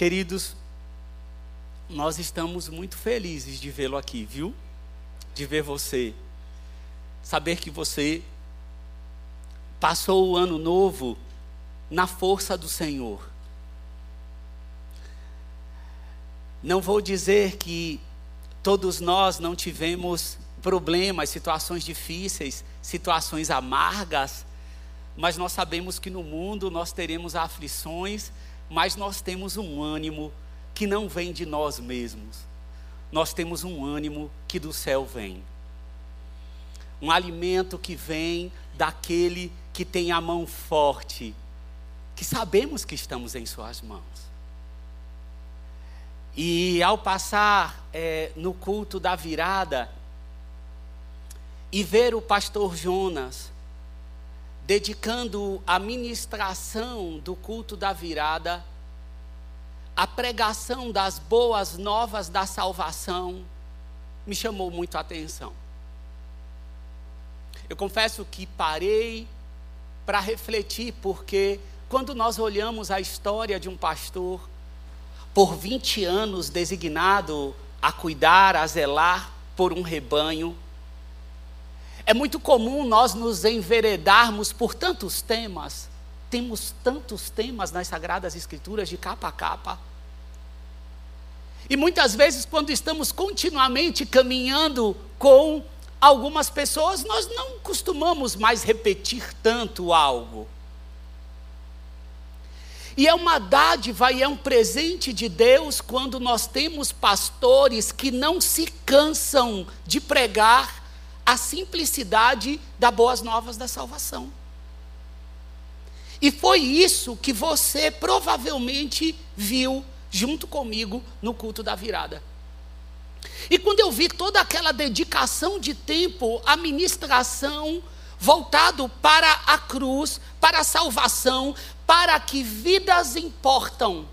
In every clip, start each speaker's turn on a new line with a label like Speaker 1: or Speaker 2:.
Speaker 1: Queridos, nós estamos muito felizes de vê-lo aqui, viu? De ver você. Saber que você passou o ano novo na força do Senhor. Não vou dizer que todos nós não tivemos problemas, situações difíceis, situações amargas, mas nós sabemos que no mundo nós teremos aflições, mas nós temos um ânimo que não vem de nós mesmos. Nós temos um ânimo que do céu vem. Um alimento que vem daquele que tem a mão forte, que sabemos que estamos em Suas mãos. E ao passar é, no culto da virada e ver o pastor Jonas dedicando a ministração do culto da virada, a pregação das boas novas da salvação, me chamou muito a atenção. Eu confesso que parei para refletir, porque quando nós olhamos a história de um pastor, por 20 anos designado a cuidar, a zelar por um rebanho, é muito comum nós nos enveredarmos por tantos temas, temos tantos temas nas Sagradas Escrituras de capa a capa. E muitas vezes, quando estamos continuamente caminhando com algumas pessoas, nós não costumamos mais repetir tanto algo. E é uma dádiva e é um presente de Deus quando nós temos pastores que não se cansam de pregar a simplicidade das boas novas da salvação. E foi isso que você provavelmente viu junto comigo no culto da virada. E quando eu vi toda aquela dedicação de tempo, a ministração voltado para a cruz, para a salvação, para que vidas importam.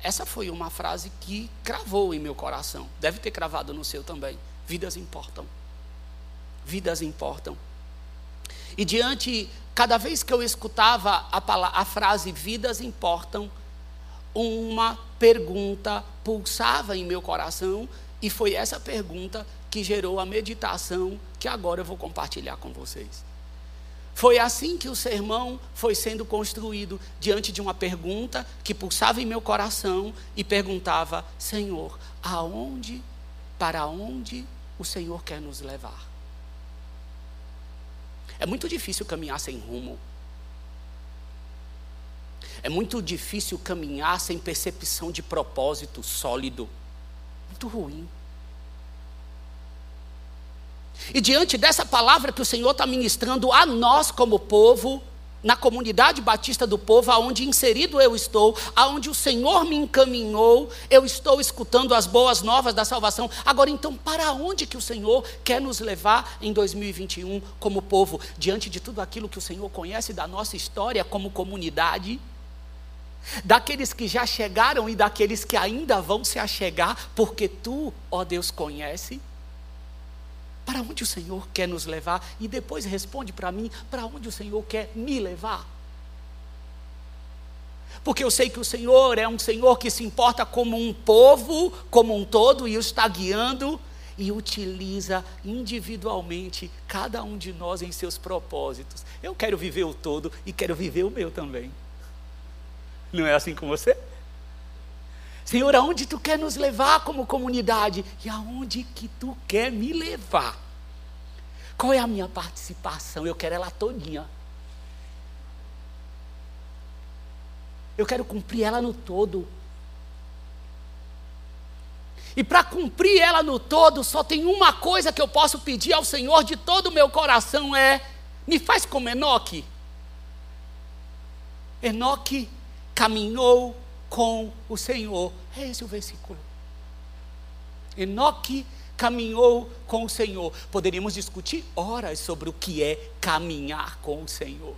Speaker 1: Essa foi uma frase que cravou em meu coração. Deve ter cravado no seu também. Vidas importam vidas importam. E diante, cada vez que eu escutava a, palavra, a frase vidas importam, uma pergunta pulsava em meu coração, e foi essa pergunta que gerou a meditação que agora eu vou compartilhar com vocês. Foi assim que o sermão foi sendo construído, diante de uma pergunta que pulsava em meu coração e perguntava: Senhor, aonde, para onde o Senhor quer nos levar? É muito difícil caminhar sem rumo. É muito difícil caminhar sem percepção de propósito sólido. Muito ruim. E diante dessa palavra que o Senhor está ministrando a nós como povo, na comunidade batista do povo, aonde inserido eu estou, aonde o Senhor me encaminhou, eu estou escutando as boas novas da salvação. Agora, então, para onde que o Senhor quer nos levar em 2021 como povo, diante de tudo aquilo que o Senhor conhece da nossa história como comunidade? Daqueles que já chegaram e daqueles que ainda vão se achegar, porque tu, ó Deus, conhece. Para onde o Senhor quer nos levar? E depois responde para mim: para onde o Senhor quer me levar? Porque eu sei que o Senhor é um Senhor que se importa como um povo, como um todo, e o está guiando e utiliza individualmente cada um de nós em seus propósitos. Eu quero viver o todo e quero viver o meu também. Não é assim com você? Senhor, aonde tu quer nos levar como comunidade? E aonde que tu quer me levar? Qual é a minha participação? Eu quero ela todinha. Eu quero cumprir ela no todo. E para cumprir ela no todo, só tem uma coisa que eu posso pedir ao Senhor de todo o meu coração: é me faz como Enoque. Enoque caminhou com o Senhor. É esse o versículo. Enoque caminhou com o Senhor. Poderíamos discutir horas sobre o que é caminhar com o Senhor.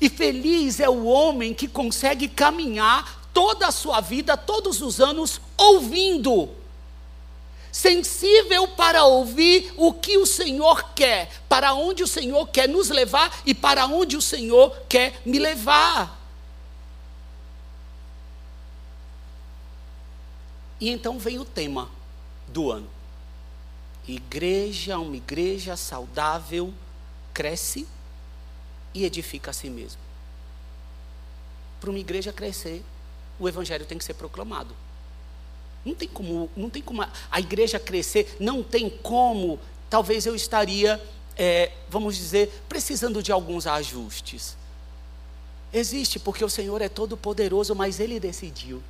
Speaker 1: E feliz é o homem que consegue caminhar toda a sua vida, todos os anos, ouvindo sensível para ouvir o que o Senhor quer, para onde o Senhor quer nos levar e para onde o Senhor quer me levar. E então vem o tema do ano. Igreja, uma igreja saudável, cresce e edifica a si mesmo. Para uma igreja crescer, o evangelho tem que ser proclamado. Não tem como, não tem como a igreja crescer, não tem como. Talvez eu estaria, é, vamos dizer, precisando de alguns ajustes. Existe, porque o Senhor é todo poderoso, mas Ele decidiu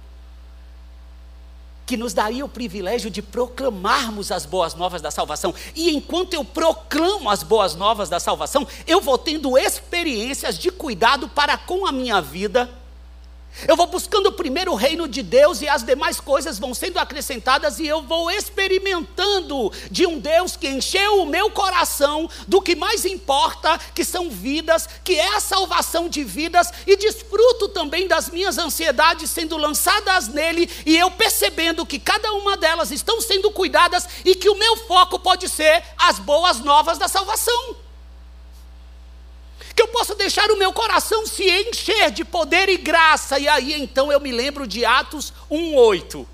Speaker 1: que nos daria o privilégio de proclamarmos as boas novas da salvação. E enquanto eu proclamo as boas novas da salvação, eu vou tendo experiências de cuidado para com a minha vida eu vou buscando primeiro o reino de Deus e as demais coisas vão sendo acrescentadas e eu vou experimentando de um Deus que encheu o meu coração do que mais importa, que são vidas, que é a salvação de vidas e desfruto também das minhas ansiedades sendo lançadas nele e eu percebendo que cada uma delas estão sendo cuidadas e que o meu foco pode ser as boas novas da salvação que eu possa deixar o meu coração se encher de poder e graça. E aí então eu me lembro de Atos 1:8.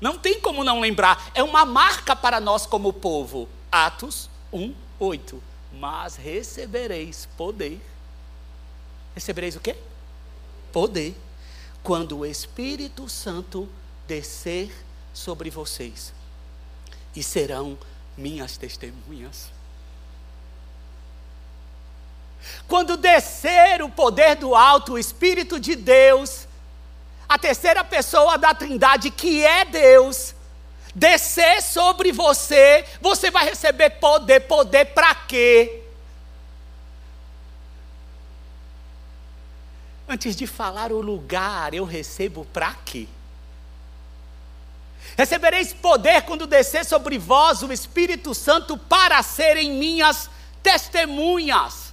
Speaker 1: Não tem como não lembrar, é uma marca para nós como povo. Atos 1:8. Mas recebereis poder. Recebereis o quê? Poder. Quando o Espírito Santo descer sobre vocês. E serão minhas testemunhas. Quando descer o poder do alto, o Espírito de Deus, a terceira pessoa da Trindade, que é Deus, descer sobre você, você vai receber poder. Poder para quê? Antes de falar o lugar, eu recebo para quê? Recebereis poder quando descer sobre vós o Espírito Santo para serem minhas testemunhas.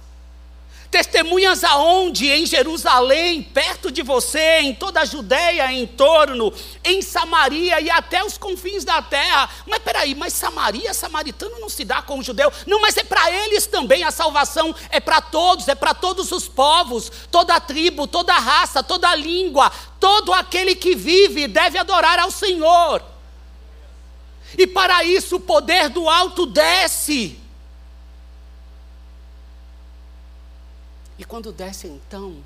Speaker 1: Testemunhas aonde? Em Jerusalém, perto de você, em toda a Judéia em torno, em Samaria e até os confins da terra. Mas peraí, mas Samaria, samaritano não se dá com o judeu. Não, mas é para eles também a salvação, é para todos, é para todos os povos, toda tribo, toda raça, toda língua, todo aquele que vive deve adorar ao Senhor. E para isso o poder do alto desce. E quando desce então,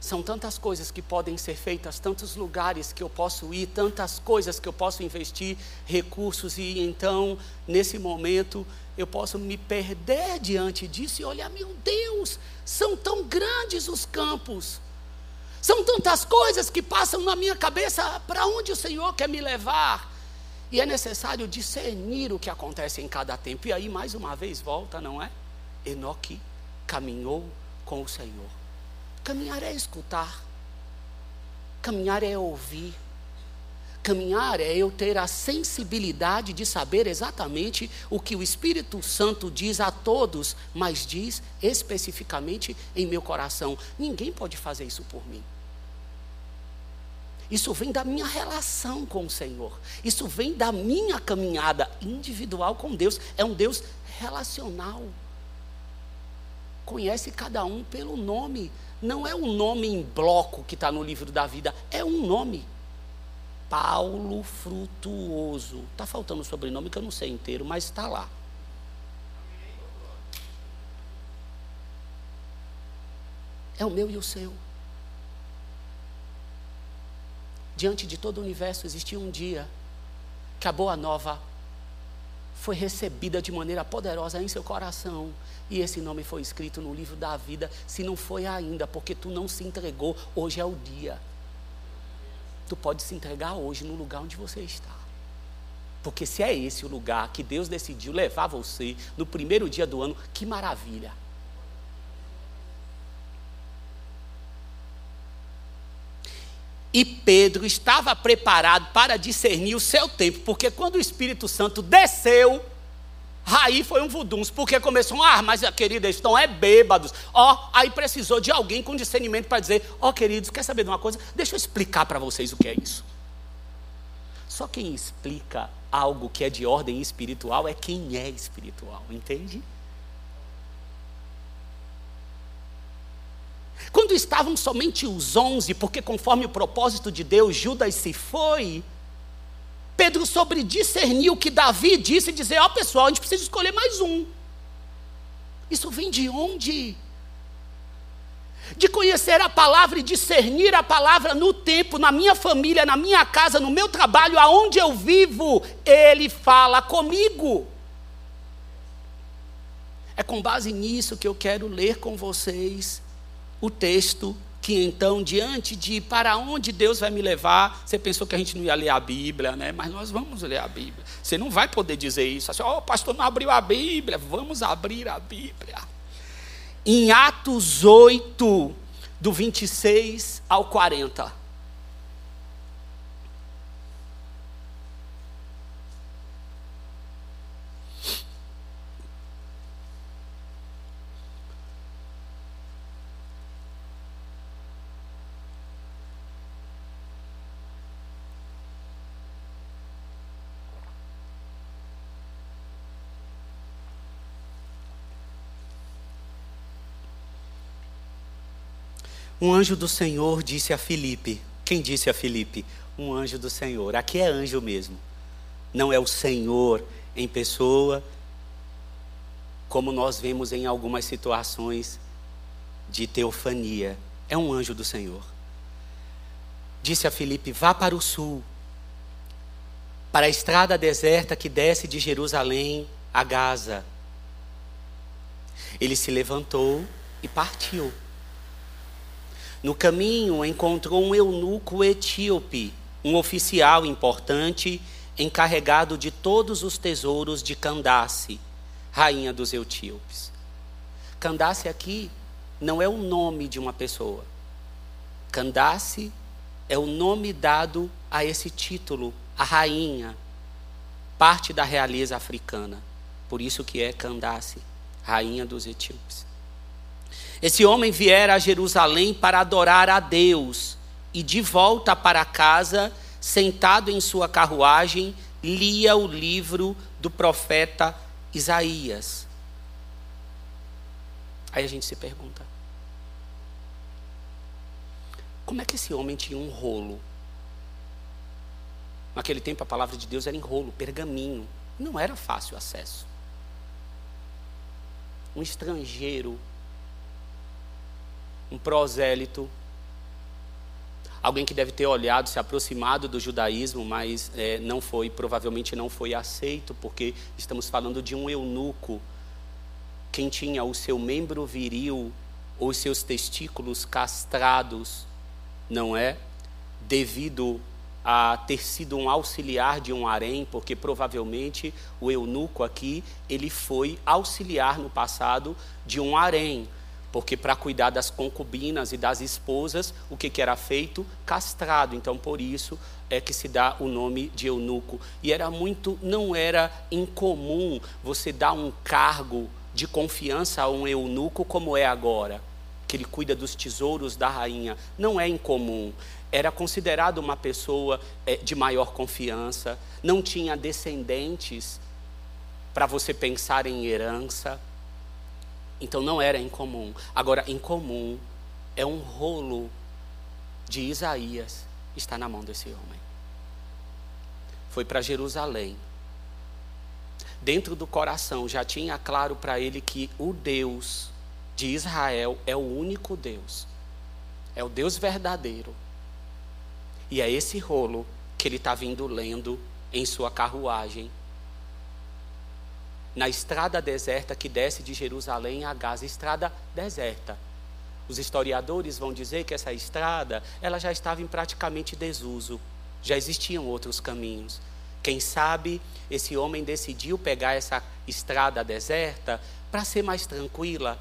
Speaker 1: são tantas coisas que podem ser feitas, tantos lugares que eu posso ir, tantas coisas que eu posso investir recursos, e então, nesse momento, eu posso me perder diante disso e olhar, meu Deus, são tão grandes os campos, são tantas coisas que passam na minha cabeça, para onde o Senhor quer me levar? E é necessário discernir o que acontece em cada tempo, e aí, mais uma vez, volta, não é? Enoque caminhou com o Senhor. Caminhar é escutar, caminhar é ouvir, caminhar é eu ter a sensibilidade de saber exatamente o que o Espírito Santo diz a todos, mas diz especificamente em meu coração. Ninguém pode fazer isso por mim. Isso vem da minha relação com o Senhor. Isso vem da minha caminhada individual com Deus. É um Deus relacional conhece cada um pelo nome. Não é um nome em bloco que está no livro da vida, é um nome. Paulo Frutuoso. Está faltando o sobrenome que eu não sei inteiro, mas está lá. É o meu e o seu. Diante de todo o universo existia um dia que a boa nova foi recebida de maneira poderosa em seu coração. E esse nome foi escrito no livro da vida, se não foi ainda, porque tu não se entregou, hoje é o dia. Tu pode se entregar hoje no lugar onde você está. Porque se é esse o lugar que Deus decidiu levar você no primeiro dia do ano, que maravilha. E Pedro estava preparado para discernir o seu tempo, porque quando o Espírito Santo desceu, aí foi um vuduns, porque começou, ah, mas querida, eles estão é bêbados. Ó, aí precisou de alguém com discernimento para dizer, ó, queridos, quer saber de uma coisa? Deixa eu explicar para vocês o que é isso. Só quem explica algo que é de ordem espiritual é quem é espiritual, entende? Quando estavam somente os onze, porque conforme o propósito de Deus, Judas se foi, Pedro sobre discernir o que Davi disse e dizer: Ó oh, pessoal, a gente precisa escolher mais um. Isso vem de onde? De conhecer a palavra e discernir a palavra no tempo, na minha família, na minha casa, no meu trabalho, aonde eu vivo, Ele fala comigo. É com base nisso que eu quero ler com vocês o texto que então, diante de para onde Deus vai me levar, você pensou que a gente não ia ler a Bíblia, né? Mas nós vamos ler a Bíblia. Você não vai poder dizer isso assim, ó, oh, pastor não abriu a Bíblia, vamos abrir a Bíblia. Em Atos 8, do 26 ao 40. Um anjo do Senhor disse a Filipe. Quem disse a Filipe? Um anjo do Senhor. Aqui é anjo mesmo. Não é o Senhor em pessoa, como nós vemos em algumas situações de teofania. É um anjo do Senhor. Disse a Filipe: Vá para o sul, para a estrada deserta que desce de Jerusalém a Gaza. Ele se levantou e partiu. No caminho, encontrou um eunuco etíope, um oficial importante encarregado de todos os tesouros de Candace, rainha dos etíopes. Candace aqui não é o nome de uma pessoa. Candace é o nome dado a esse título, a rainha, parte da realeza africana. Por isso que é Candace, rainha dos etíopes. Esse homem viera a Jerusalém para adorar a Deus e de volta para casa, sentado em sua carruagem, lia o livro do profeta Isaías. Aí a gente se pergunta: como é que esse homem tinha um rolo? Naquele tempo a palavra de Deus era em rolo, pergaminho. Não era fácil acesso. Um estrangeiro um prosélito, alguém que deve ter olhado, se aproximado do judaísmo, mas é, não foi, provavelmente não foi aceito, porque estamos falando de um eunuco, quem tinha o seu membro viril ou os seus testículos castrados, não é? Devido a ter sido um auxiliar de um harém, porque provavelmente o eunuco aqui, ele foi auxiliar no passado de um harém. Porque para cuidar das concubinas e das esposas, o que, que era feito? Castrado. Então, por isso é que se dá o nome de eunuco. E era muito, não era incomum você dar um cargo de confiança a um eunuco como é agora, que ele cuida dos tesouros da rainha. Não é incomum. Era considerado uma pessoa é, de maior confiança, não tinha descendentes para você pensar em herança. Então não era incomum. Agora, incomum é um rolo de Isaías está na mão desse homem. Foi para Jerusalém. Dentro do coração já tinha claro para ele que o Deus de Israel é o único Deus. É o Deus verdadeiro. E é esse rolo que ele está vindo lendo em sua carruagem na estrada deserta que desce de Jerusalém a Gaza, estrada deserta. Os historiadores vão dizer que essa estrada, ela já estava em praticamente desuso. Já existiam outros caminhos. Quem sabe esse homem decidiu pegar essa estrada deserta para ser mais tranquila.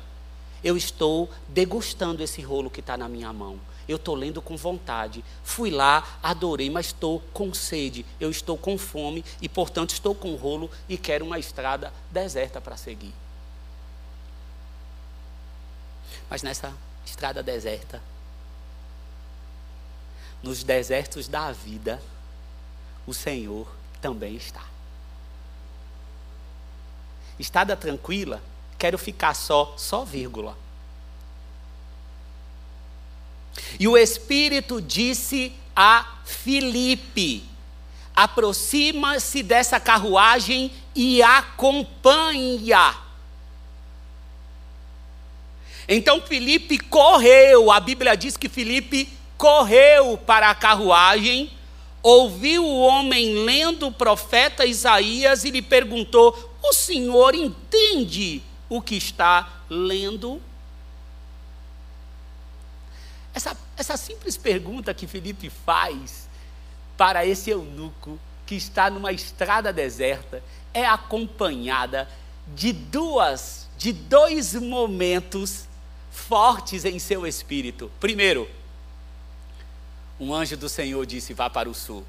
Speaker 1: Eu estou degustando esse rolo que está na minha mão eu estou lendo com vontade. Fui lá, adorei, mas estou com sede, eu estou com fome e, portanto, estou com rolo e quero uma estrada deserta para seguir. Mas nessa estrada deserta, nos desertos da vida, o Senhor também está. Estada tranquila, quero ficar só, só vírgula. E o Espírito disse a Filipe: aproxima-se dessa carruagem e acompanha. Então Filipe correu, a Bíblia diz que Filipe correu para a carruagem, ouviu o homem lendo o profeta Isaías e lhe perguntou: O senhor entende o que está lendo? Essa, essa simples pergunta que Filipe faz para esse eunuco que está numa estrada deserta é acompanhada de duas, de dois momentos fortes em seu espírito. Primeiro, um anjo do Senhor disse: vá para o sul.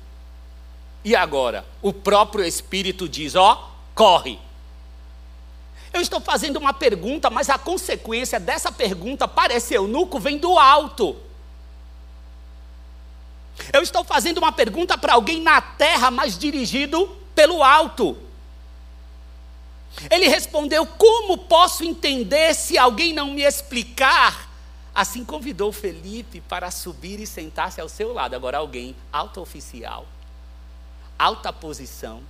Speaker 1: E agora, o próprio Espírito diz: ó, corre. Eu estou fazendo uma pergunta, mas a consequência dessa pergunta para esse eunuco vem do alto. Eu estou fazendo uma pergunta para alguém na terra, mas dirigido pelo alto. Ele respondeu: Como posso entender se alguém não me explicar? Assim convidou Felipe para subir e sentar-se ao seu lado. Agora, alguém alto oficial, alta posição,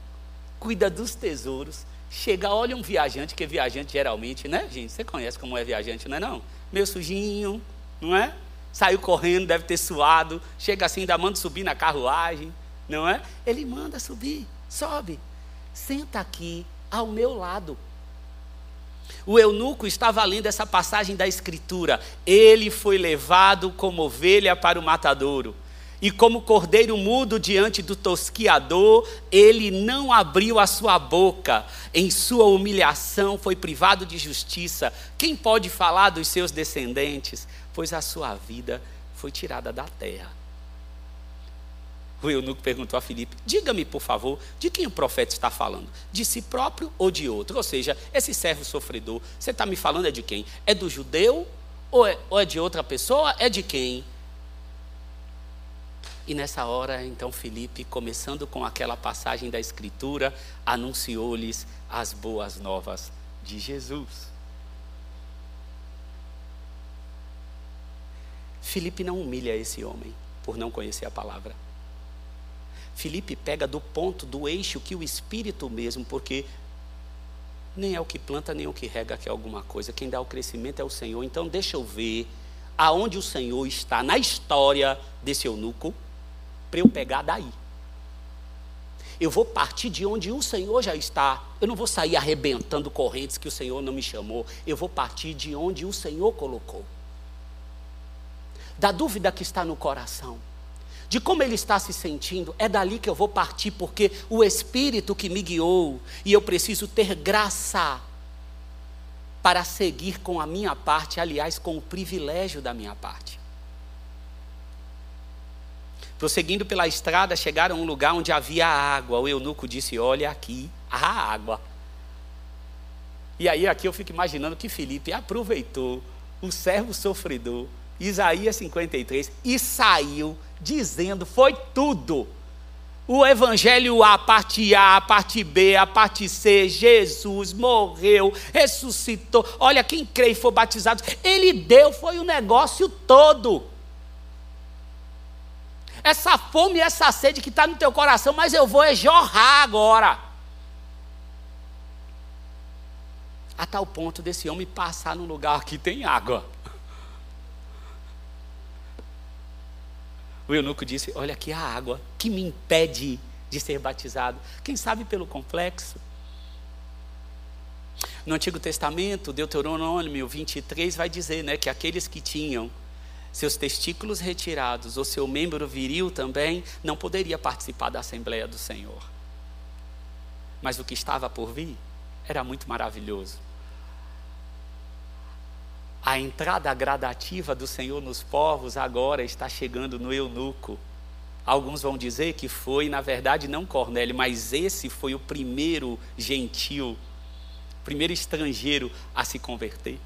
Speaker 1: cuida dos tesouros. Chega, olha um viajante, que é viajante geralmente, né, gente? Você conhece como é viajante, não é? Não? Meio sujinho, não é? saiu correndo, deve ter suado, chega assim, ainda manda subir na carruagem, não é? Ele manda subir, sobe, senta aqui ao meu lado. O eunuco estava lendo essa passagem da Escritura. Ele foi levado como ovelha para o matadouro. E como cordeiro mudo diante do tosquiador, ele não abriu a sua boca. Em sua humilhação foi privado de justiça. Quem pode falar dos seus descendentes? pois a sua vida foi tirada da terra. O eunuco perguntou a Filipe: Diga-me, por favor, de quem o profeta está falando? De si próprio ou de outro? Ou seja, esse servo sofredor, você está me falando é de quem? É do judeu ou é, ou é de outra pessoa? É de quem? E nessa hora, então, Filipe, começando com aquela passagem da Escritura, anunciou-lhes as boas novas de Jesus. Felipe não humilha esse homem por não conhecer a palavra. Felipe pega do ponto, do eixo que o Espírito mesmo, porque nem é o que planta, nem o que rega que é alguma coisa. Quem dá o crescimento é o Senhor. Então deixa eu ver aonde o Senhor está na história desse eunuco, para eu pegar daí. Eu vou partir de onde o Senhor já está. Eu não vou sair arrebentando correntes que o Senhor não me chamou. Eu vou partir de onde o Senhor colocou da dúvida que está no coração, de como ele está se sentindo, é dali que eu vou partir, porque o Espírito que me guiou, e eu preciso ter graça para seguir com a minha parte, aliás, com o privilégio da minha parte. Prosseguindo pela estrada, chegaram a um lugar onde havia água. O eunuco disse: Olha aqui, a água. E aí, aqui eu fico imaginando que Felipe aproveitou o servo sofredor Isaías 53, e saiu dizendo: foi tudo. O Evangelho A, parte A, a parte B, a parte C, Jesus morreu, ressuscitou. Olha, quem crê e for batizado, ele deu, foi o negócio todo. Essa fome e essa sede que está no teu coração, mas eu vou é jorrar agora. A tal ponto desse homem passar num lugar que tem água. O eunuco disse: Olha aqui a água que me impede de ser batizado. Quem sabe pelo complexo? No Antigo Testamento, Deuteronômio 23 vai dizer né, que aqueles que tinham seus testículos retirados, ou seu membro viril também, não poderia participar da Assembleia do Senhor. Mas o que estava por vir era muito maravilhoso a entrada gradativa do Senhor nos povos agora está chegando no eunuco. Alguns vão dizer que foi, na verdade, não Cornélio, mas esse foi o primeiro gentil, primeiro estrangeiro a se converter,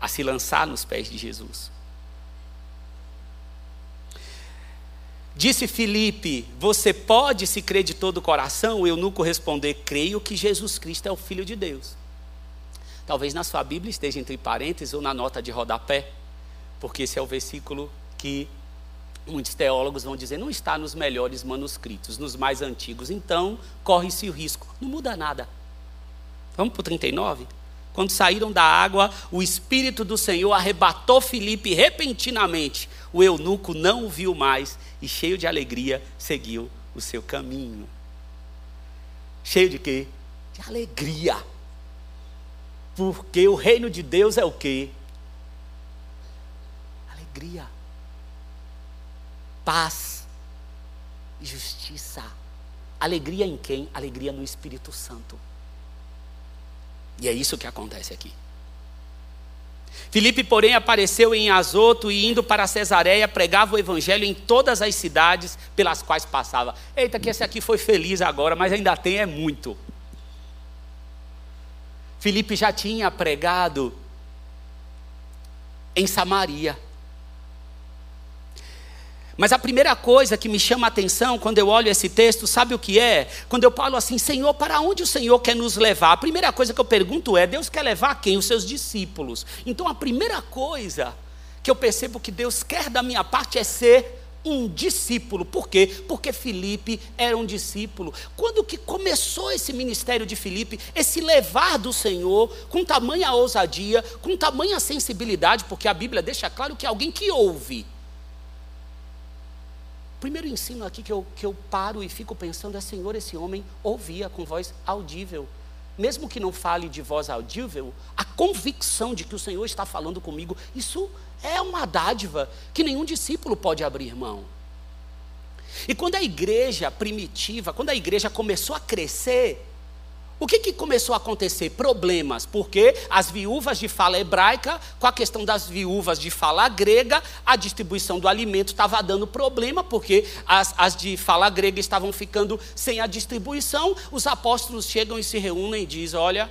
Speaker 1: a se lançar nos pés de Jesus. Disse Filipe: Você pode se crer de todo o coração? O eunuco responder: Creio que Jesus Cristo é o Filho de Deus. Talvez na sua Bíblia esteja entre parênteses ou na nota de rodapé, porque esse é o versículo que muitos teólogos vão dizer não está nos melhores manuscritos, nos mais antigos. Então, corre-se o risco. Não muda nada. Vamos para o 39? Quando saíram da água, o Espírito do Senhor arrebatou Filipe repentinamente. O eunuco não o viu mais e, cheio de alegria, seguiu o seu caminho. Cheio de quê? De alegria. Porque o reino de Deus é o quê? Alegria. Paz e justiça. Alegria em quem? Alegria no Espírito Santo. E é isso que acontece aqui. Filipe, porém, apareceu em Azoto e indo para Cesareia, pregava o evangelho em todas as cidades pelas quais passava. Eita, que esse aqui foi feliz agora, mas ainda tem é muito. Filipe já tinha pregado em Samaria. Mas a primeira coisa que me chama a atenção quando eu olho esse texto, sabe o que é? Quando eu falo assim, Senhor, para onde o Senhor quer nos levar? A primeira coisa que eu pergunto é: Deus quer levar quem? Os seus discípulos. Então a primeira coisa que eu percebo que Deus quer da minha parte é ser um discípulo. Por quê? Porque Filipe era um discípulo. Quando que começou esse ministério de Filipe, esse levar do Senhor com tamanha ousadia, com tamanha sensibilidade, porque a Bíblia deixa claro que é alguém que ouve primeiro ensino aqui que eu, que eu paro e fico pensando é: Senhor, esse homem ouvia com voz audível. Mesmo que não fale de voz audível, a convicção de que o Senhor está falando comigo, isso é uma dádiva que nenhum discípulo pode abrir mão. E quando a igreja primitiva, quando a igreja começou a crescer, o que, que começou a acontecer? Problemas, porque as viúvas de fala hebraica, com a questão das viúvas de fala grega, a distribuição do alimento estava dando problema, porque as, as de fala grega estavam ficando sem a distribuição. Os apóstolos chegam e se reúnem e dizem: Olha,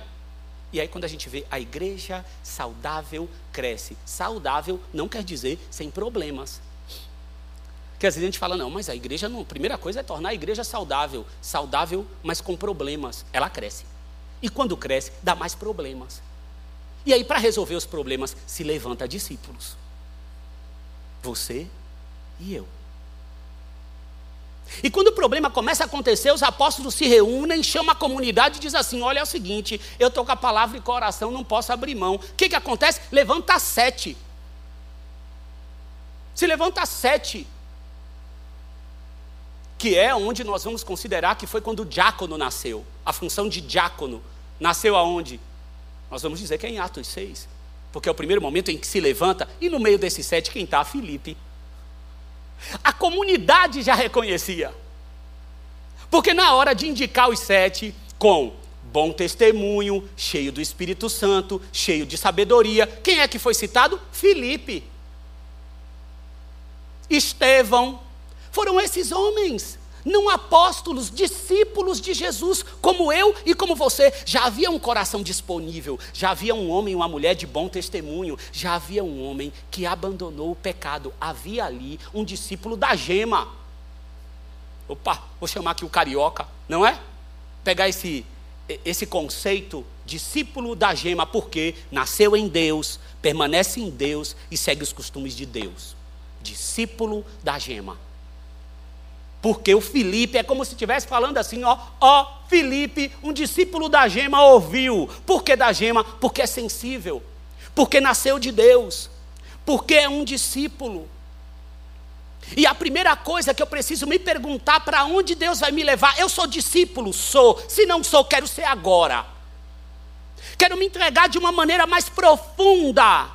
Speaker 1: e aí quando a gente vê a igreja saudável cresce. Saudável não quer dizer sem problemas. Porque às vezes a gente fala, não, mas a igreja não. A primeira coisa é tornar a igreja saudável. Saudável, mas com problemas. Ela cresce. E quando cresce, dá mais problemas. E aí, para resolver os problemas, se levanta discípulos. Você e eu. E quando o problema começa a acontecer, os apóstolos se reúnem, chamam a comunidade e dizem assim: olha, é o seguinte, eu estou com a palavra e coração, não posso abrir mão. O que, que acontece? Levanta sete. Se levanta sete que é onde nós vamos considerar que foi quando o diácono nasceu. A função de diácono nasceu aonde? Nós vamos dizer que é em Atos 6. Porque é o primeiro momento em que se levanta, e no meio desses sete, quem está? Filipe. A comunidade já reconhecia. Porque na hora de indicar os sete, com bom testemunho, cheio do Espírito Santo, cheio de sabedoria, quem é que foi citado? Filipe. Estevão, foram esses homens, não apóstolos, discípulos de Jesus, como eu e como você. Já havia um coração disponível, já havia um homem e uma mulher de bom testemunho, já havia um homem que abandonou o pecado. Havia ali um discípulo da gema. Opa, vou chamar aqui o carioca, não é? Pegar esse, esse conceito, discípulo da gema, porque nasceu em Deus, permanece em Deus e segue os costumes de Deus. Discípulo da gema. Porque o Felipe é como se estivesse falando assim, ó, ó, Felipe, um discípulo da gema ouviu. Por que da gema? Porque é sensível. Porque nasceu de Deus. Porque é um discípulo. E a primeira coisa que eu preciso me perguntar para onde Deus vai me levar, eu sou discípulo, sou. Se não sou, quero ser agora. Quero me entregar de uma maneira mais profunda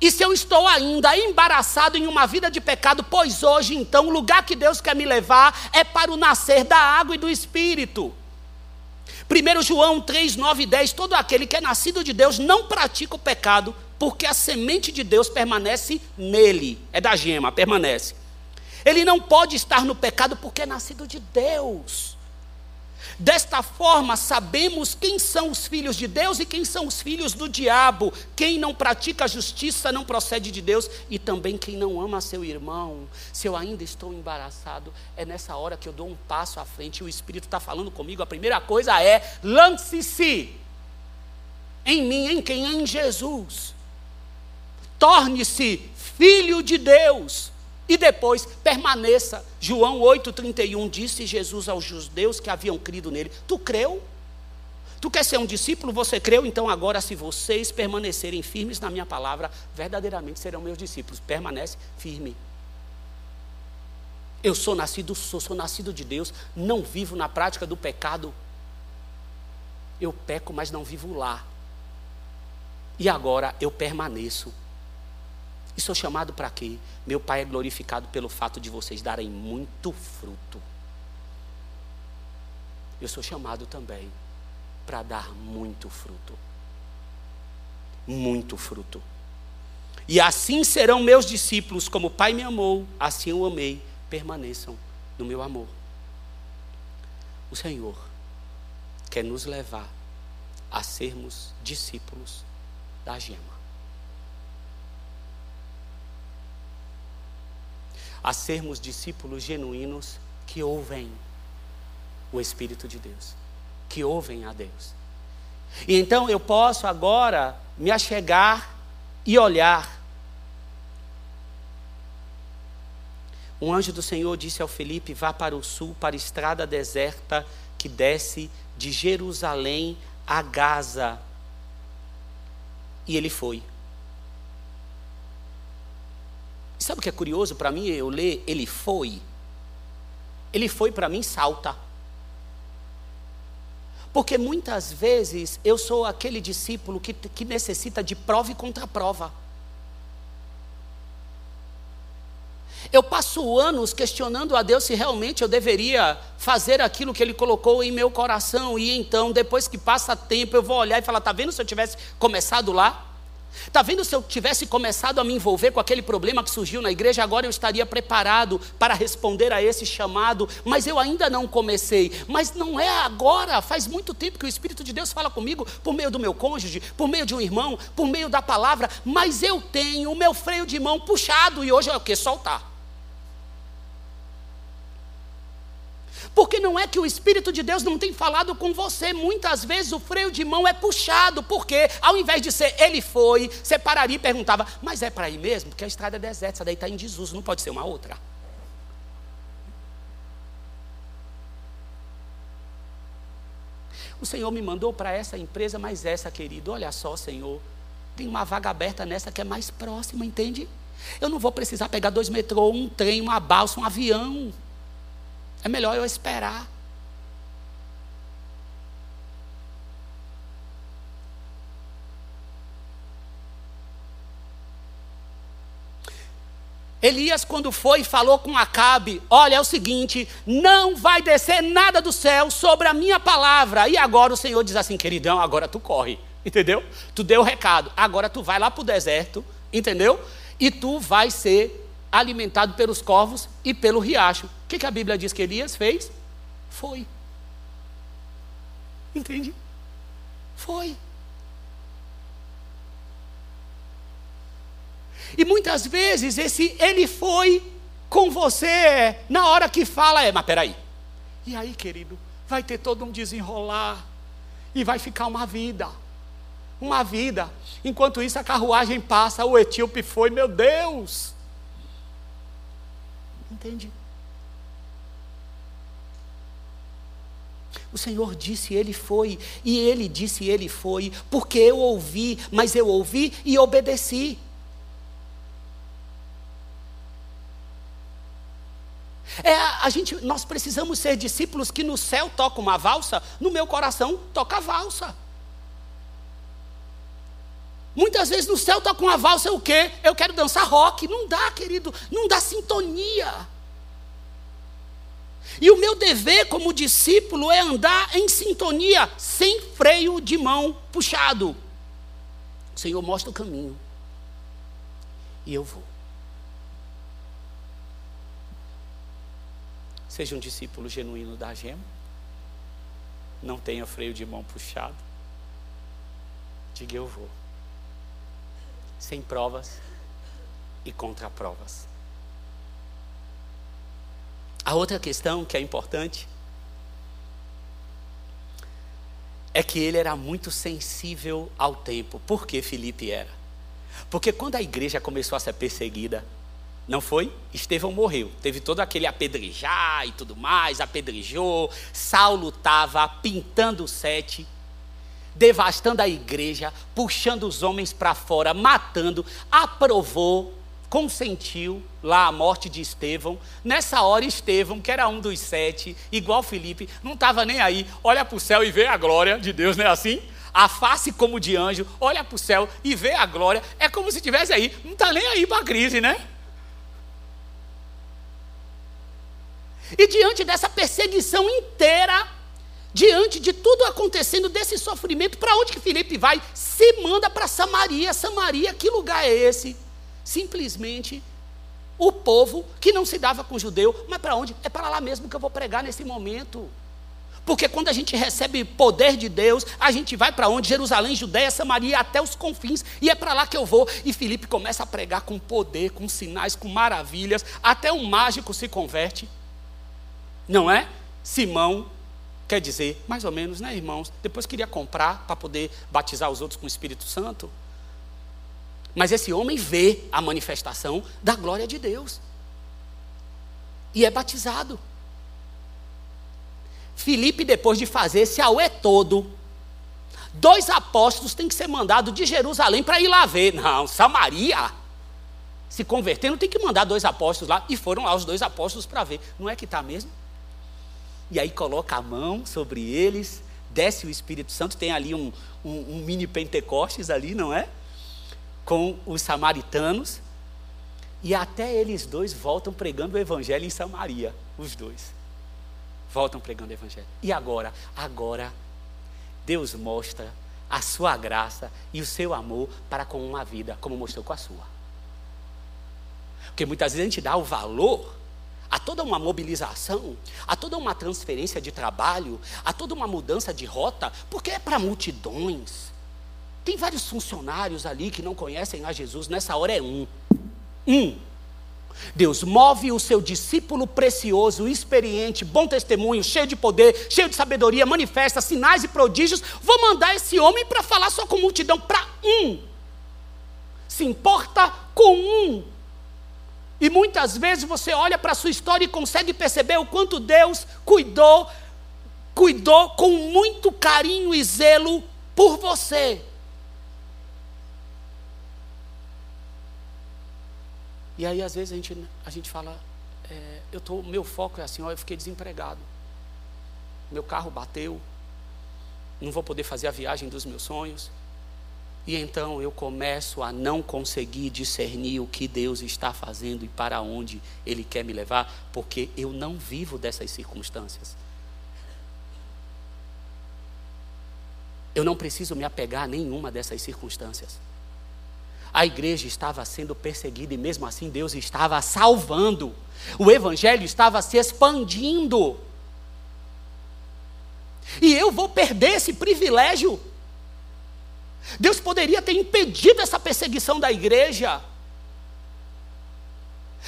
Speaker 1: e se eu estou ainda embaraçado em uma vida de pecado, pois hoje então o lugar que Deus quer me levar é para o nascer da água e do Espírito. 1 João 3, 9 e 10: Todo aquele que é nascido de Deus não pratica o pecado, porque a semente de Deus permanece nele. É da gema, permanece. Ele não pode estar no pecado porque é nascido de Deus. Desta forma, sabemos quem são os filhos de Deus e quem são os filhos do diabo. Quem não pratica a justiça não procede de Deus, e também quem não ama seu irmão. Se eu ainda estou embaraçado, é nessa hora que eu dou um passo à frente e o Espírito está falando comigo. A primeira coisa é: lance-se em mim, em quem? Em Jesus. Torne-se filho de Deus e depois permaneça. João 8,31 disse Jesus aos judeus que haviam crido nele: Tu creu? Tu quer ser um discípulo? Você creu? Então agora, se vocês permanecerem firmes na minha palavra, verdadeiramente serão meus discípulos. Permanece firme. Eu sou nascido, sou, sou nascido de Deus, não vivo na prática do pecado. Eu peco, mas não vivo lá. E agora eu permaneço. E sou chamado para quê? Meu Pai é glorificado pelo fato de vocês darem muito fruto. Eu sou chamado também para dar muito fruto. Muito fruto. E assim serão meus discípulos, como o Pai me amou, assim eu amei. Permaneçam no meu amor. O Senhor quer nos levar a sermos discípulos da gema. A sermos discípulos genuínos que ouvem o Espírito de Deus, que ouvem a Deus. E então eu posso agora me achegar e olhar. Um anjo do Senhor disse ao Felipe: Vá para o sul, para a estrada deserta que desce de Jerusalém a Gaza. E ele foi. Sabe o que é curioso para mim? Eu ler, ele foi. Ele foi para mim salta. Porque muitas vezes eu sou aquele discípulo que, que necessita de prova e contra-prova. Eu passo anos questionando a Deus se realmente eu deveria fazer aquilo que Ele colocou em meu coração, e então, depois que passa tempo, eu vou olhar e falar: está vendo se eu tivesse começado lá? Está vendo se eu tivesse começado a me envolver com aquele problema que surgiu na igreja, agora eu estaria preparado para responder a esse chamado, mas eu ainda não comecei. Mas não é agora, faz muito tempo que o Espírito de Deus fala comigo por meio do meu cônjuge, por meio de um irmão, por meio da palavra, mas eu tenho o meu freio de mão puxado e hoje é o que? Soltar. Porque não é que o Espírito de Deus não tem falado com você, muitas vezes o freio de mão é puxado, porque ao invés de ser ele foi, você pararia e perguntava, mas é para ir mesmo? Porque a estrada é deserta, essa daí está em Jesus, não pode ser uma outra. O Senhor me mandou para essa empresa, mas essa, querido, olha só, Senhor, tem uma vaga aberta nessa que é mais próxima, entende? Eu não vou precisar pegar dois metrô, um trem, uma balsa, um avião. É melhor eu esperar. Elias, quando foi, falou com Acabe: Olha, é o seguinte, não vai descer nada do céu sobre a minha palavra. E agora o Senhor diz assim: Queridão, agora tu corre, entendeu? Tu deu o recado, agora tu vai lá para o deserto, entendeu? E tu vai ser alimentado pelos corvos e pelo riacho. Que, que a Bíblia diz que Elias fez? Foi. Entende? Foi. E muitas vezes esse ele foi com você na hora que fala é, mas peraí. E aí, querido, vai ter todo um desenrolar e vai ficar uma vida. Uma vida. Enquanto isso a carruagem passa, o etíope foi, meu Deus. Entende? O Senhor disse, Ele foi, e Ele disse, Ele foi, porque eu ouvi, mas eu ouvi e obedeci. É, a gente, nós precisamos ser discípulos que no céu toca uma valsa, no meu coração toca a valsa. Muitas vezes no céu toca uma valsa, o quê? Eu quero dançar rock. Não dá, querido, não dá sintonia. E o meu dever como discípulo é andar em sintonia, sem freio de mão puxado. O Senhor mostra o caminho. E eu vou. Seja um discípulo genuíno da gema. não tenha freio de mão puxado. Diga eu vou. Sem provas e contra provas. A outra questão que é importante é que ele era muito sensível ao tempo. Por que Felipe era? Porque quando a igreja começou a ser perseguida, não foi? Estevão morreu. Teve todo aquele apedrejar e tudo mais, apedrejou. Saulo estava pintando sete, devastando a igreja, puxando os homens para fora, matando, aprovou consentiu lá a morte de Estevão. Nessa hora, Estevão, que era um dos sete, igual Felipe, não estava nem aí, olha para o céu e vê a glória de Deus, não é assim? A face como de anjo, olha para o céu e vê a glória. É como se estivesse aí, não está nem aí para a crise, né? E diante dessa perseguição inteira, diante de tudo acontecendo, desse sofrimento, para onde que Felipe vai? Se manda para Samaria. Samaria, que lugar é esse? Simplesmente o povo que não se dava com o judeu, mas para onde? É para lá mesmo que eu vou pregar nesse momento. Porque quando a gente recebe poder de Deus, a gente vai para onde? Jerusalém, Judéia, Samaria, até os confins, e é para lá que eu vou. E Filipe começa a pregar com poder, com sinais, com maravilhas, até um mágico se converte. Não é? Simão, quer dizer, mais ou menos, né, irmãos? Depois queria comprar para poder batizar os outros com o Espírito Santo. Mas esse homem vê a manifestação da glória de Deus. E é batizado. Filipe, depois de fazer esse auê todo, dois apóstolos têm que ser mandados de Jerusalém para ir lá ver. Não, Samaria. Se convertendo, tem que mandar dois apóstolos lá. E foram lá os dois apóstolos para ver. Não é que está mesmo? E aí coloca a mão sobre eles, desce o Espírito Santo, tem ali um, um, um mini Pentecostes ali, não é? Com os samaritanos, e até eles dois voltam pregando o evangelho em Samaria, os dois. Voltam pregando o evangelho. E agora? Agora, Deus mostra a sua graça e o seu amor para com uma vida, como mostrou com a sua. Porque muitas vezes a gente dá o valor a toda uma mobilização, a toda uma transferência de trabalho, a toda uma mudança de rota, porque é para multidões. Tem vários funcionários ali que não conhecem a Jesus, nessa hora é um. Um. Deus move o seu discípulo precioso, experiente, bom testemunho, cheio de poder, cheio de sabedoria, manifesta sinais e prodígios. Vou mandar esse homem para falar só com multidão, para um. Se importa com um. E muitas vezes você olha para a sua história e consegue perceber o quanto Deus cuidou, cuidou com muito carinho e zelo por você. E aí, às vezes, a gente, a gente fala, é, eu tô, meu foco é assim, ó, eu fiquei desempregado. Meu carro bateu, não vou poder fazer a viagem dos meus sonhos. E então eu começo a não conseguir discernir o que Deus está fazendo e para onde Ele quer me levar, porque eu não vivo dessas circunstâncias. Eu não preciso me apegar a nenhuma dessas circunstâncias. A igreja estava sendo perseguida e mesmo assim Deus estava salvando. O evangelho estava se expandindo. E eu vou perder esse privilégio. Deus poderia ter impedido essa perseguição da igreja.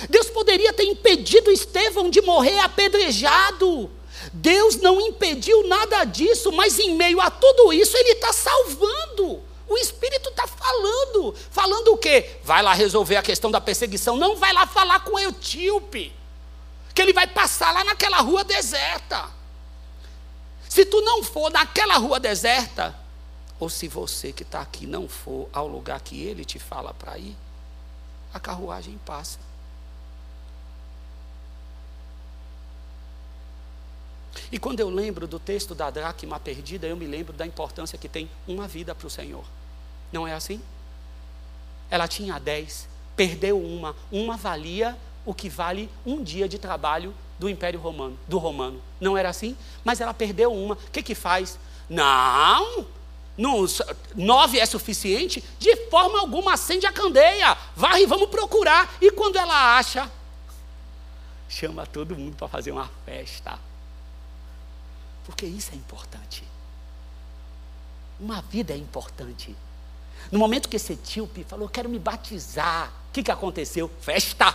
Speaker 1: Deus poderia ter impedido Estevão de morrer apedrejado. Deus não impediu nada disso, mas em meio a tudo isso, Ele está salvando. O Espírito está falando. Falando o quê? Vai lá resolver a questão da perseguição. Não vai lá falar com o etíope. Que ele vai passar lá naquela rua deserta. Se tu não for naquela rua deserta, ou se você que está aqui não for ao lugar que ele te fala para ir, a carruagem passa. E quando eu lembro do texto da dracma perdida, eu me lembro da importância que tem uma vida para o Senhor. Não é assim? Ela tinha dez, perdeu uma. Uma valia o que vale um dia de trabalho do Império Romano, do Romano. Não era assim? Mas ela perdeu uma. O que, que faz? Não, não, nove é suficiente? De forma alguma, acende a candeia. Varre, vamos procurar. E quando ela acha, chama todo mundo para fazer uma festa. Porque isso é importante. Uma vida é importante. No momento que esse etíope falou, quero me batizar, o que, que aconteceu? Festa!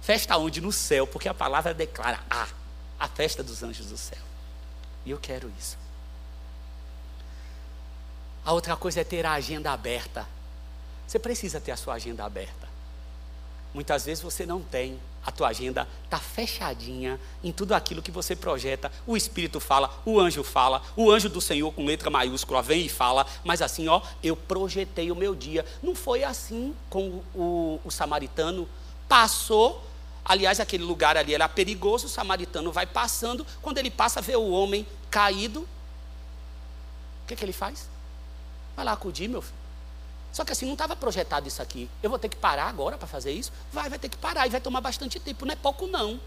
Speaker 1: Festa onde? No céu, porque a palavra declara a, a festa dos anjos do céu. E eu quero isso. A outra coisa é ter a agenda aberta. Você precisa ter a sua agenda aberta. Muitas vezes você não tem. A tua agenda está fechadinha em tudo aquilo que você projeta. O Espírito fala, o anjo fala, o anjo do Senhor com letra maiúscula vem e fala, mas assim, ó, eu projetei o meu dia. Não foi assim com o, o samaritano. Passou, aliás, aquele lugar ali era perigoso, o samaritano vai passando, quando ele passa, vê o homem caído. O que, que ele faz? Vai lá acudir, meu filho. Só que assim, não estava projetado isso aqui. Eu vou ter que parar agora para fazer isso? Vai, vai ter que parar e vai tomar bastante tempo. Não é pouco, não.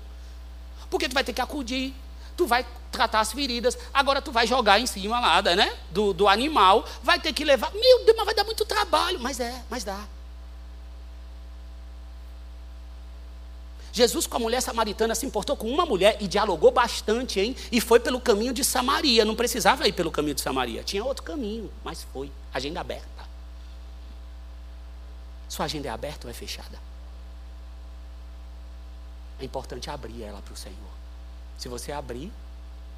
Speaker 1: Porque tu vai ter que acudir, tu vai tratar as feridas, agora tu vai jogar em cima lá, né? Do, do animal, vai ter que levar. Meu Deus, mas vai dar muito trabalho. Mas é, mas dá. Jesus com a mulher samaritana se importou com uma mulher e dialogou bastante, hein? E foi pelo caminho de Samaria. Não precisava ir pelo caminho de Samaria. Tinha outro caminho, mas foi. Agenda aberta. Sua agenda é aberta ou é fechada? É importante abrir ela para o Senhor. Se você abrir,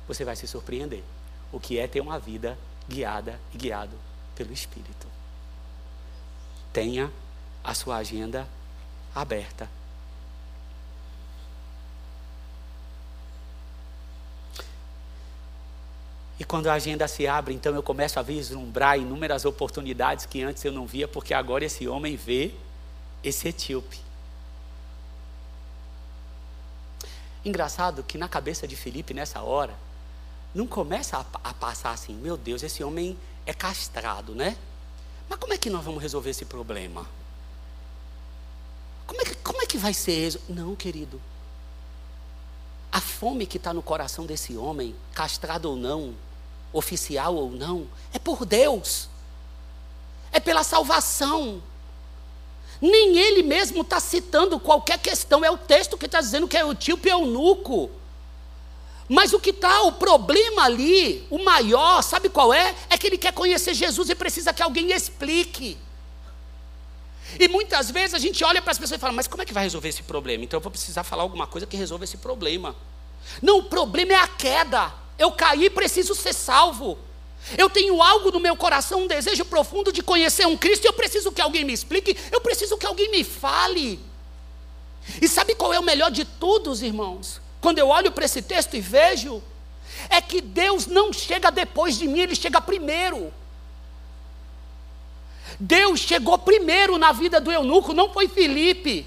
Speaker 1: você vai se surpreender. O que é ter uma vida guiada e guiado pelo Espírito. Tenha a sua agenda aberta. E quando a agenda se abre, então eu começo a vislumbrar inúmeras oportunidades que antes eu não via, porque agora esse homem vê esse etíope. Engraçado que na cabeça de Felipe, nessa hora, não começa a, a, passar assim: meu Deus, esse homem é castrado, né? Mas como é que nós vamos resolver esse problema? Como é que, como é que vai ser? Não, querido. A fome que está no coração desse homem, castrado ou não, oficial ou não, é por Deus, é pela salvação. Nem ele mesmo está citando qualquer questão, é o texto que está dizendo que é o tio eunuco. Mas o que está, o problema ali, o maior, sabe qual é? É que ele quer conhecer Jesus e precisa que alguém explique. E muitas vezes a gente olha para as pessoas e fala, mas como é que vai resolver esse problema? Então eu vou precisar falar alguma coisa que resolva esse problema. Não, o problema é a queda. Eu caí, preciso ser salvo. Eu tenho algo no meu coração, um desejo profundo de conhecer um Cristo, eu preciso que alguém me explique, eu preciso que alguém me fale. E sabe qual é o melhor de tudo, irmãos? Quando eu olho para esse texto e vejo, é que Deus não chega depois de mim, Ele chega primeiro. Deus chegou primeiro na vida do eunuco, não foi Filipe.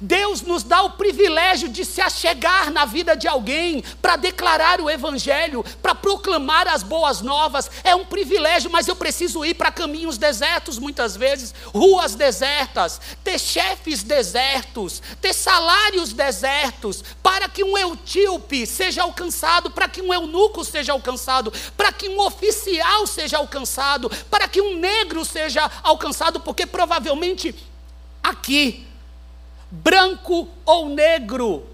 Speaker 1: Deus nos dá o privilégio de se achegar na vida de alguém para declarar o Evangelho, para proclamar as boas novas. É um privilégio, mas eu preciso ir para caminhos desertos muitas vezes, ruas desertas, ter chefes desertos, ter salários desertos, para que um eutíope seja alcançado, para que um eunuco seja alcançado, para que um oficial seja alcançado, para que um negro seja alcançado, porque provavelmente aqui branco ou negro,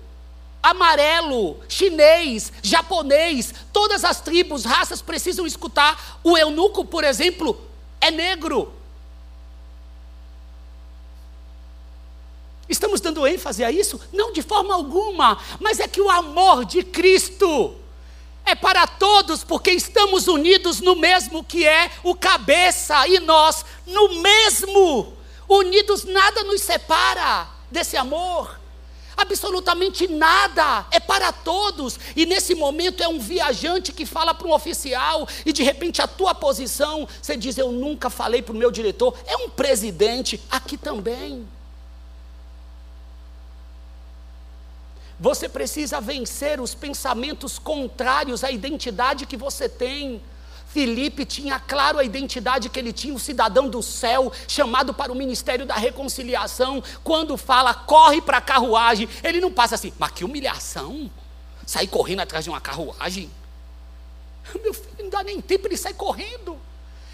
Speaker 1: amarelo, chinês, japonês, todas as tribos, raças precisam escutar. O eunuco, por exemplo, é negro. Estamos dando ênfase a isso? Não de forma alguma, mas é que o amor de Cristo é para todos, porque estamos unidos no mesmo que é o cabeça e nós no mesmo. Unidos nada nos separa desse amor. Absolutamente nada, é para todos. E nesse momento é um viajante que fala para um oficial, e de repente a tua posição, você diz: Eu nunca falei para o meu diretor, é um presidente, aqui também. Você precisa vencer os pensamentos contrários à identidade que você tem. Filipe tinha claro a identidade que ele tinha, um cidadão do céu, chamado para o ministério da reconciliação. Quando fala, corre para a carruagem, ele não passa assim, mas que humilhação! Sair correndo atrás de uma carruagem. Meu filho, não dá nem tempo, ele sai correndo.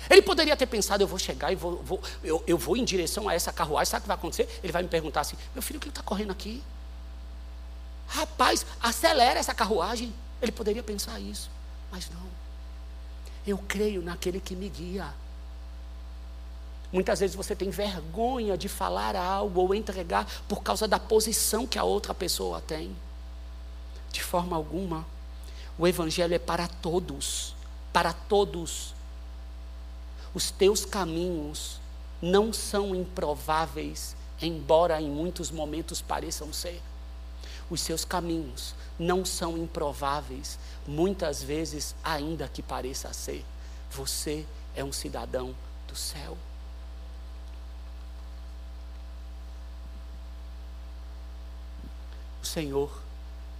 Speaker 1: Ele poderia ter pensado, eu vou chegar e vou, vou eu, eu, vou em direção a essa carruagem, sabe o que vai acontecer? Ele vai me perguntar assim, meu filho, o que está correndo aqui? Rapaz, acelera essa carruagem. Ele poderia pensar isso. Mas não. Eu creio naquele que me guia. Muitas vezes você tem vergonha de falar algo ou entregar por causa da posição que a outra pessoa tem. De forma alguma, o Evangelho é para todos, para todos. Os teus caminhos não são improváveis, embora em muitos momentos pareçam ser. Os seus caminhos não são improváveis, muitas vezes, ainda que pareça ser. Você é um cidadão do céu. O Senhor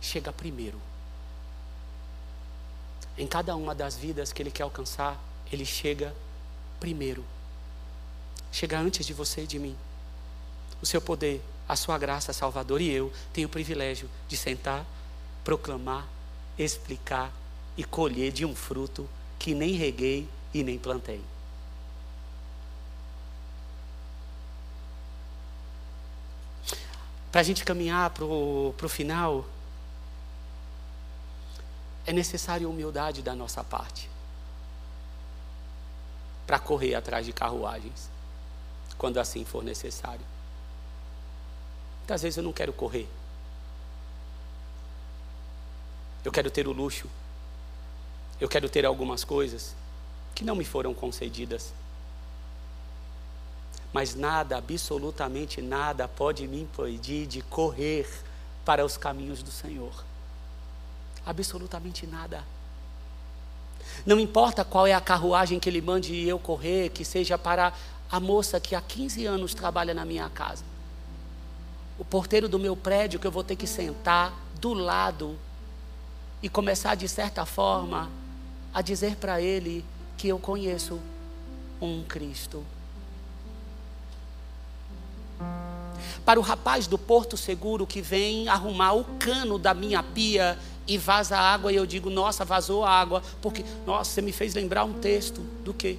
Speaker 1: chega primeiro. Em cada uma das vidas que Ele quer alcançar, Ele chega primeiro. Chega antes de você e de mim. O seu poder, a sua graça salvadora e eu tenho o privilégio de sentar, proclamar, explicar e colher de um fruto que nem reguei e nem plantei. Para a gente caminhar para o final, é necessário humildade da nossa parte para correr atrás de carruagens, quando assim for necessário. Muitas vezes eu não quero correr. Eu quero ter o luxo. Eu quero ter algumas coisas que não me foram concedidas. Mas nada, absolutamente nada, pode me impedir de correr para os caminhos do Senhor. Absolutamente nada. Não importa qual é a carruagem que ele mande eu correr, que seja para a moça que há 15 anos trabalha na minha casa. O porteiro do meu prédio que eu vou ter que sentar do lado e começar, de certa forma, a dizer para ele que eu conheço um Cristo. Para o rapaz do Porto Seguro que vem arrumar o cano da minha pia e vaza água, e eu digo, nossa, vazou a água, porque, nossa, você me fez lembrar um texto do quê?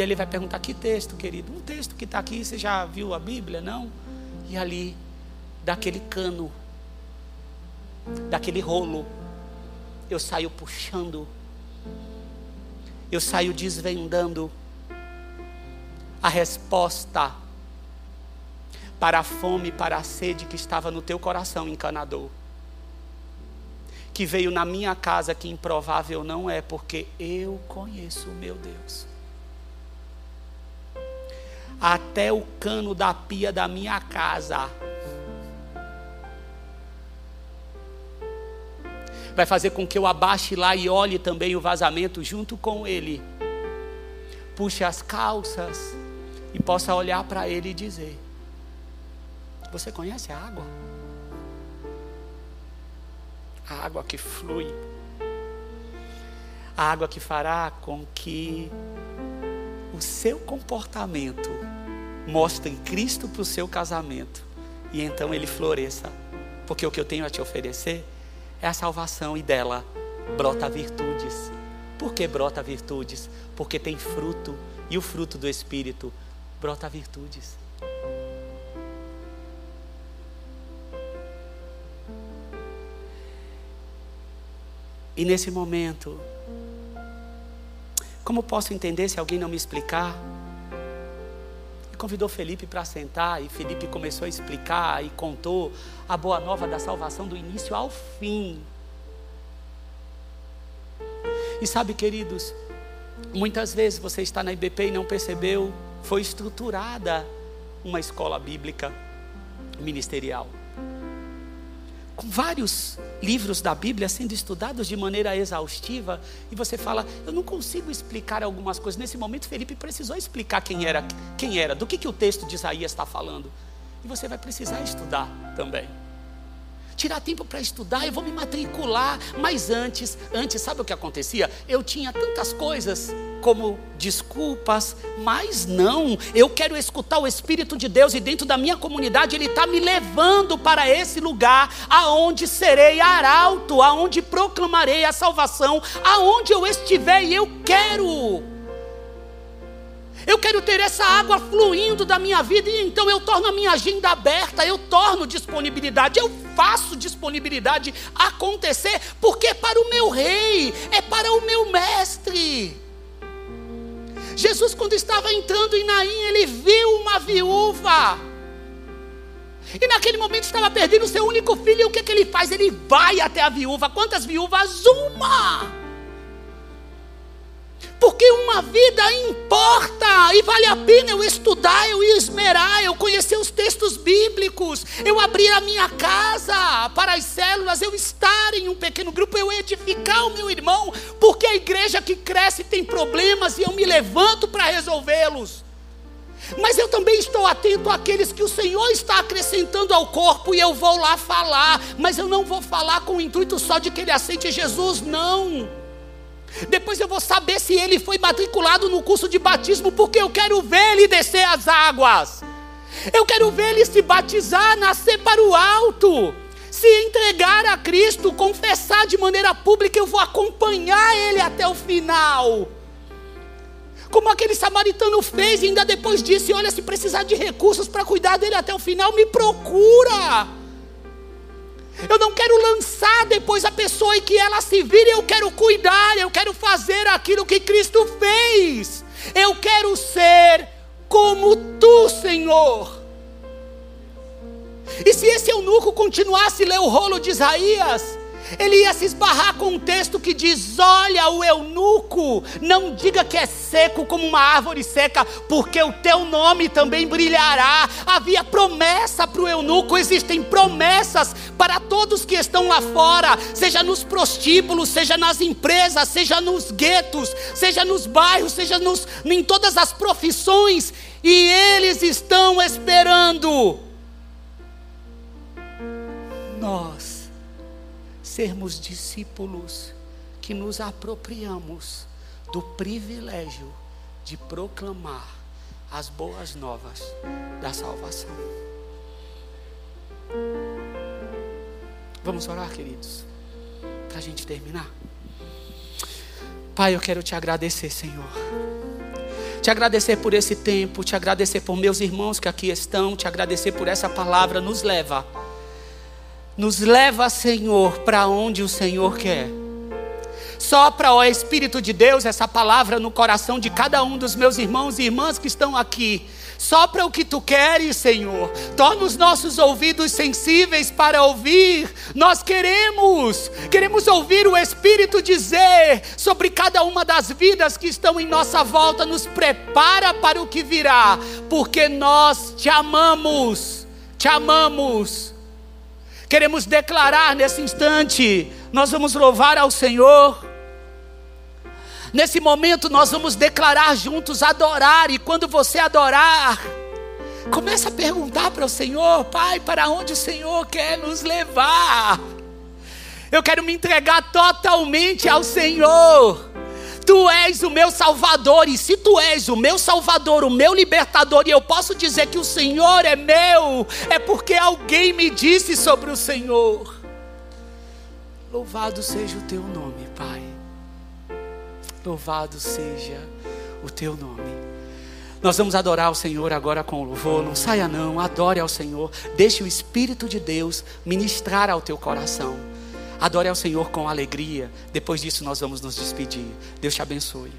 Speaker 1: E ele vai perguntar: que texto, querido? Um texto que está aqui, você já viu a Bíblia? Não? E ali, daquele cano, daquele rolo, eu saio puxando, eu saio desvendando a resposta para a fome, para a sede que estava no teu coração, encanador. Que veio na minha casa, que improvável não é, porque eu conheço o meu Deus. Até o cano da pia da minha casa. Vai fazer com que eu abaixe lá e olhe também o vazamento junto com ele. Puxe as calças e possa olhar para ele e dizer: você conhece a água? A água que flui. A água que fará com que o seu comportamento mostre Cristo para o seu casamento. E então ele floresça. Porque o que eu tenho a te oferecer é a salvação e dela brota virtudes. Por que brota virtudes? Porque tem fruto. E o fruto do Espírito brota virtudes. E nesse momento, como posso entender se alguém não me explicar? Convidou Felipe para sentar, e Felipe começou a explicar e contou a boa nova da salvação do início ao fim. E sabe, queridos, muitas vezes você está na IBP e não percebeu, foi estruturada uma escola bíblica ministerial com vários livros da Bíblia sendo estudados de maneira exaustiva, e você fala, eu não consigo explicar algumas coisas. Nesse momento, Felipe precisou explicar quem era, quem era, do que, que o texto de Isaías está falando. E você vai precisar estudar também. Tirar tempo para estudar, eu vou me matricular. Mas antes, antes, sabe o que acontecia? Eu tinha tantas coisas como desculpas, mas não, eu quero escutar o Espírito de Deus e dentro da minha comunidade Ele está me levando para esse lugar aonde serei arauto, aonde proclamarei a salvação, aonde eu estiver e eu quero. Eu quero ter essa água fluindo da minha vida e então eu torno a minha agenda aberta, eu torno disponibilidade, eu faço disponibilidade acontecer, porque é para o meu rei, é para o meu mestre. Jesus, quando estava entrando em Naim, ele viu uma viúva. E naquele momento estava perdendo o seu único filho. E o que, que ele faz? Ele vai até a viúva. Quantas viúvas? Uma. Porque uma vida importa e vale a pena eu estudar, eu esmerar, eu conhecer os textos bíblicos, eu abrir a minha casa para as células, eu estar em um pequeno grupo, eu edificar o meu irmão, porque a igreja que cresce tem problemas e eu me levanto para resolvê-los. Mas eu também estou atento àqueles que o Senhor está acrescentando ao corpo e eu vou lá falar, mas eu não vou falar com o intuito só de que ele aceite Jesus, não. Depois eu vou saber se ele foi matriculado no curso de batismo, porque eu quero ver ele descer as águas. Eu quero ver ele se batizar, nascer para o alto, se entregar a Cristo, confessar de maneira pública. Eu vou acompanhar ele até o final. Como aquele samaritano fez, e ainda depois disse: Olha, se precisar de recursos para cuidar dele até o final, me procura. Eu não quero lançar depois a pessoa e que ela se vire, eu quero cuidar, eu quero fazer aquilo que Cristo fez. Eu quero ser como tu, Senhor. E se esse eunuco continuasse a ler o rolo de Isaías, ele ia se esbarrar com um texto que diz: Olha, o eunuco, não diga que é seco como uma árvore seca, porque o teu nome também brilhará. Havia promessa para o eunuco, existem promessas para todos que estão lá fora, seja nos prostíbulos, seja nas empresas, seja nos guetos, seja nos bairros, seja nos, em todas as profissões, e eles estão esperando. Nós sermos discípulos que nos apropriamos do privilégio de proclamar as boas novas da salvação. Vamos orar, queridos, para a gente terminar. Pai, eu quero te agradecer, Senhor. Te agradecer por esse tempo, te agradecer por meus irmãos que aqui estão, te agradecer por essa palavra, nos leva nos leva, Senhor, para onde o Senhor quer. Sopra, ó Espírito de Deus, essa palavra no coração de cada um dos meus irmãos e irmãs que estão aqui. Sopra o que tu queres, Senhor. Torna os nossos ouvidos sensíveis para ouvir. Nós queremos, queremos ouvir o Espírito dizer sobre cada uma das vidas que estão em nossa volta. Nos prepara para o que virá, porque nós te amamos. Te amamos Queremos declarar nesse instante, nós vamos louvar ao Senhor. Nesse momento nós vamos declarar juntos, adorar, e quando você adorar, começa a perguntar para o Senhor, Pai, para onde o Senhor quer nos levar? Eu quero me entregar totalmente ao Senhor. Tu és o meu Salvador, e se tu és o meu Salvador, o meu libertador, e eu posso dizer que o Senhor é meu, é porque alguém me disse sobre o Senhor. Louvado seja o teu nome, Pai. Louvado seja o teu nome. Nós vamos adorar o Senhor agora com louvor. Não saia, não. Adore ao Senhor. Deixe o Espírito de Deus ministrar ao teu coração. Adore ao Senhor com alegria. Depois disso, nós vamos nos despedir. Deus te abençoe.